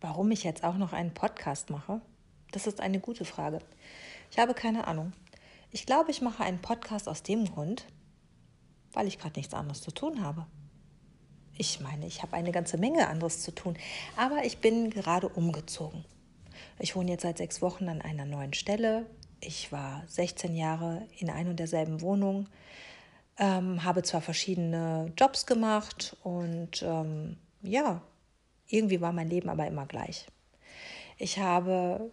Warum ich jetzt auch noch einen Podcast mache, das ist eine gute Frage. Ich habe keine Ahnung. Ich glaube, ich mache einen Podcast aus dem Grund, weil ich gerade nichts anderes zu tun habe. Ich meine, ich habe eine ganze Menge anderes zu tun, aber ich bin gerade umgezogen. Ich wohne jetzt seit sechs Wochen an einer neuen Stelle. Ich war 16 Jahre in ein und derselben Wohnung, ähm, habe zwar verschiedene Jobs gemacht und ähm, ja, irgendwie war mein Leben aber immer gleich. Ich habe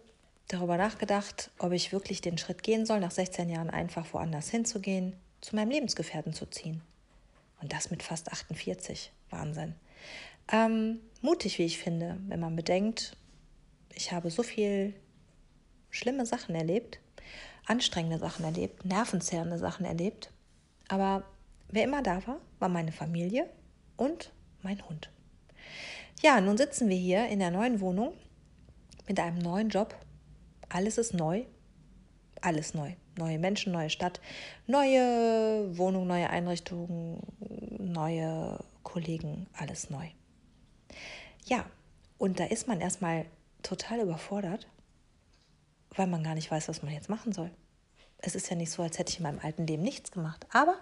darüber nachgedacht, ob ich wirklich den Schritt gehen soll, nach 16 Jahren einfach woanders hinzugehen, zu meinem Lebensgefährten zu ziehen. Und das mit fast 48. Wahnsinn. Ähm, mutig, wie ich finde, wenn man bedenkt, ich habe so viel schlimme Sachen erlebt, anstrengende Sachen erlebt, nervenzerrende Sachen erlebt. Aber wer immer da war, war meine Familie und mein Hund. Ja, nun sitzen wir hier in der neuen Wohnung mit einem neuen Job. Alles ist neu. Alles neu. Neue Menschen, neue Stadt, neue Wohnung, neue Einrichtungen, neue Kollegen, alles neu. Ja, und da ist man erstmal total überfordert, weil man gar nicht weiß, was man jetzt machen soll. Es ist ja nicht so, als hätte ich in meinem alten Leben nichts gemacht. Aber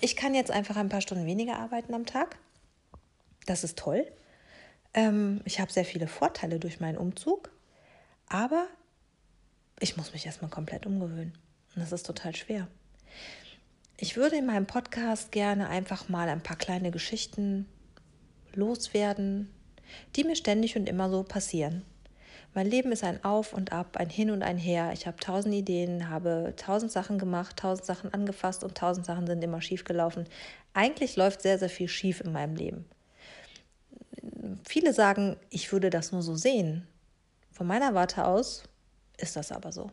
ich kann jetzt einfach ein paar Stunden weniger arbeiten am Tag. Das ist toll. Ähm, ich habe sehr viele Vorteile durch meinen Umzug, aber ich muss mich erstmal komplett umgewöhnen. Und das ist total schwer. Ich würde in meinem Podcast gerne einfach mal ein paar kleine Geschichten loswerden, die mir ständig und immer so passieren. Mein Leben ist ein Auf und Ab, ein Hin und ein Her. Ich habe tausend Ideen, habe tausend Sachen gemacht, tausend Sachen angefasst und tausend Sachen sind immer schief gelaufen. Eigentlich läuft sehr, sehr viel schief in meinem Leben viele sagen, ich würde das nur so sehen. Von meiner Warte aus ist das aber so.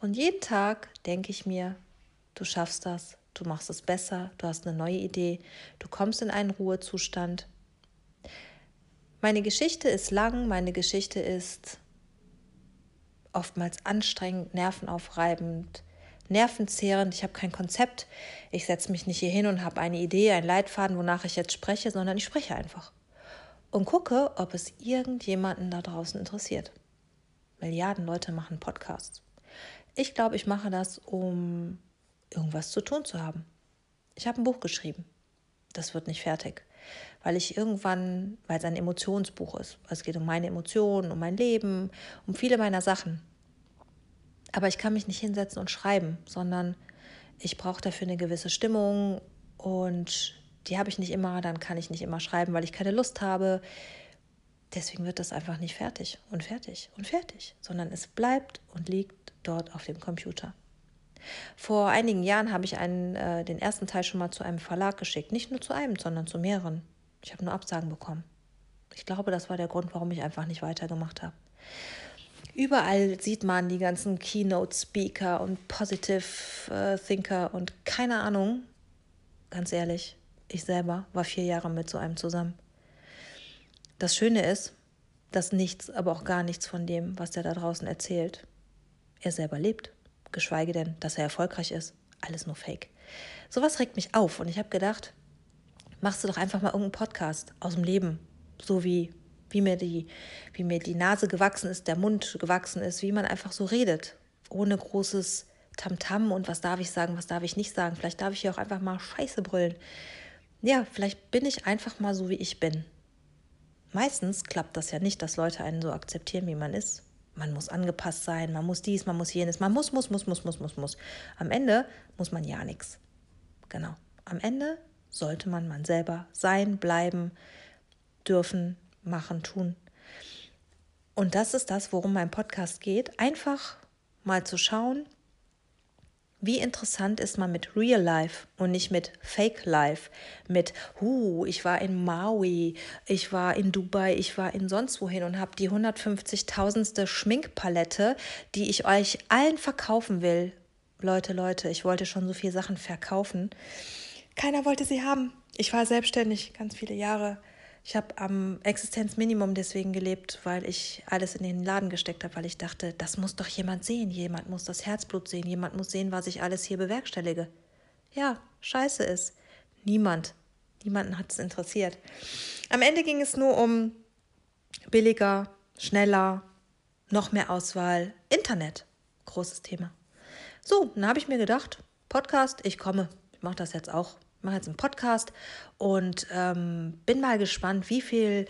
Und jeden Tag denke ich mir, du schaffst das, du machst es besser, du hast eine neue Idee, du kommst in einen Ruhezustand. Meine Geschichte ist lang, meine Geschichte ist oftmals anstrengend, nervenaufreibend, nervenzehrend. Ich habe kein Konzept. Ich setze mich nicht hier hin und habe eine Idee, einen Leitfaden, wonach ich jetzt spreche, sondern ich spreche einfach und gucke, ob es irgendjemanden da draußen interessiert. Milliarden Leute machen Podcasts. Ich glaube, ich mache das, um irgendwas zu tun zu haben. Ich habe ein Buch geschrieben. Das wird nicht fertig, weil ich irgendwann, weil es ein Emotionsbuch ist. Es geht um meine Emotionen, um mein Leben, um viele meiner Sachen. Aber ich kann mich nicht hinsetzen und schreiben, sondern ich brauche dafür eine gewisse Stimmung und die habe ich nicht immer, dann kann ich nicht immer schreiben, weil ich keine Lust habe. Deswegen wird das einfach nicht fertig und fertig und fertig, sondern es bleibt und liegt dort auf dem Computer. Vor einigen Jahren habe ich einen, äh, den ersten Teil schon mal zu einem Verlag geschickt. Nicht nur zu einem, sondern zu mehreren. Ich habe nur Absagen bekommen. Ich glaube, das war der Grund, warum ich einfach nicht weitergemacht habe. Überall sieht man die ganzen Keynote-Speaker und Positive äh, und keine Ahnung, ganz ehrlich, ich selber war vier Jahre mit so einem zusammen. Das Schöne ist, dass nichts, aber auch gar nichts von dem, was er da draußen erzählt, er selber lebt. Geschweige denn, dass er erfolgreich ist. Alles nur Fake. Sowas regt mich auf und ich habe gedacht, machst du doch einfach mal irgendeinen Podcast aus dem Leben. So wie, wie, mir die, wie mir die Nase gewachsen ist, der Mund gewachsen ist, wie man einfach so redet. Ohne großes Tamtam -Tam und was darf ich sagen, was darf ich nicht sagen. Vielleicht darf ich hier auch einfach mal Scheiße brüllen ja, vielleicht bin ich einfach mal so, wie ich bin. Meistens klappt das ja nicht, dass Leute einen so akzeptieren, wie man ist. Man muss angepasst sein, man muss dies, man muss jenes, man muss, muss, muss, muss, muss, muss, muss. Am Ende muss man ja nichts. Genau. Am Ende sollte man man selber sein, bleiben, dürfen, machen, tun. Und das ist das, worum mein Podcast geht. Einfach mal zu schauen, wie interessant ist man mit Real Life und nicht mit Fake Life? Mit, huh, ich war in Maui, ich war in Dubai, ich war in sonst wohin und habe die 150.000ste Schminkpalette, die ich euch allen verkaufen will. Leute, Leute, ich wollte schon so viele Sachen verkaufen. Keiner wollte sie haben. Ich war selbstständig ganz viele Jahre. Ich habe am Existenzminimum deswegen gelebt, weil ich alles in den Laden gesteckt habe, weil ich dachte, das muss doch jemand sehen. Jemand muss das Herzblut sehen. Jemand muss sehen, was ich alles hier bewerkstellige. Ja, scheiße ist. Niemand. Niemanden hat es interessiert. Am Ende ging es nur um billiger, schneller, noch mehr Auswahl, Internet. Großes Thema. So, dann habe ich mir gedacht, Podcast, ich komme. Ich mache das jetzt auch. Mache jetzt einen Podcast und ähm, bin mal gespannt, wie viel,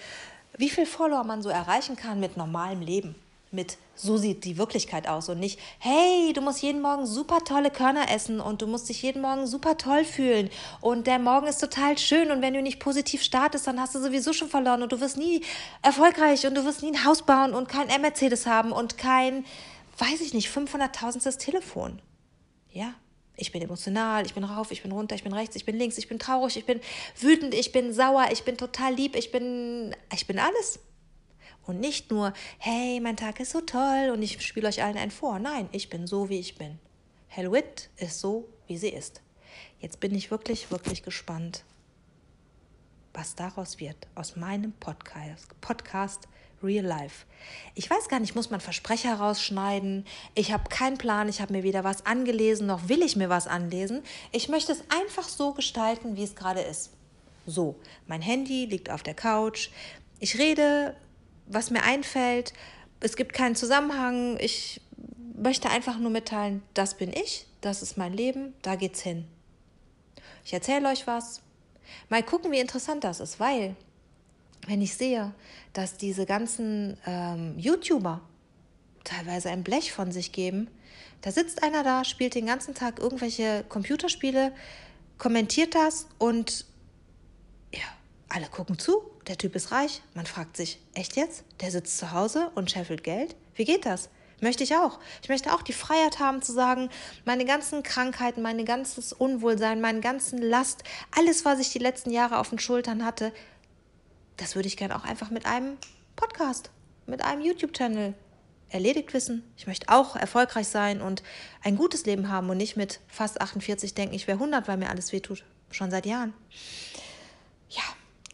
wie viel Follower man so erreichen kann mit normalem Leben mit so sieht die Wirklichkeit aus und nicht, hey, du musst jeden Morgen super tolle Körner essen und du musst dich jeden Morgen super toll fühlen und der Morgen ist total schön und wenn du nicht positiv startest, dann hast du sowieso schon verloren und du wirst nie erfolgreich und du wirst nie ein Haus bauen und kein M-Mercedes haben und kein, weiß ich nicht, 500.000 Telefon. Ja, ich bin emotional, ich bin rauf, ich bin runter, ich bin rechts, ich bin links, ich bin traurig, ich bin wütend, ich bin sauer, ich bin total lieb, ich bin, ich bin alles. Und nicht nur, hey, mein Tag ist so toll und ich spiele euch allen einen vor. Nein, ich bin so, wie ich bin. Hellwit ist so, wie sie ist. Jetzt bin ich wirklich, wirklich gespannt, was daraus wird, aus meinem Podcast, Podcast Real Life. Ich weiß gar nicht, muss man Versprecher rausschneiden? Ich habe keinen Plan, ich habe mir weder was angelesen, noch will ich mir was anlesen. Ich möchte es einfach so gestalten, wie es gerade ist. So, mein Handy liegt auf der Couch. Ich rede was mir einfällt. Es gibt keinen Zusammenhang. Ich möchte einfach nur mitteilen, das bin ich, das ist mein Leben, da geht's hin. Ich erzähle euch was. Mal gucken, wie interessant das ist, weil wenn ich sehe, dass diese ganzen ähm, YouTuber teilweise ein Blech von sich geben, da sitzt einer da, spielt den ganzen Tag irgendwelche Computerspiele, kommentiert das und ja, alle gucken zu der Typ ist reich. Man fragt sich, echt jetzt? Der sitzt zu Hause und scheffelt Geld? Wie geht das? Möchte ich auch. Ich möchte auch die Freiheit haben zu sagen, meine ganzen Krankheiten, mein ganzes Unwohlsein, meine ganzen Last, alles, was ich die letzten Jahre auf den Schultern hatte, das würde ich gerne auch einfach mit einem Podcast, mit einem YouTube-Channel erledigt wissen. Ich möchte auch erfolgreich sein und ein gutes Leben haben und nicht mit fast 48 denken, ich wäre 100, weil mir alles wehtut. Schon seit Jahren. Ja,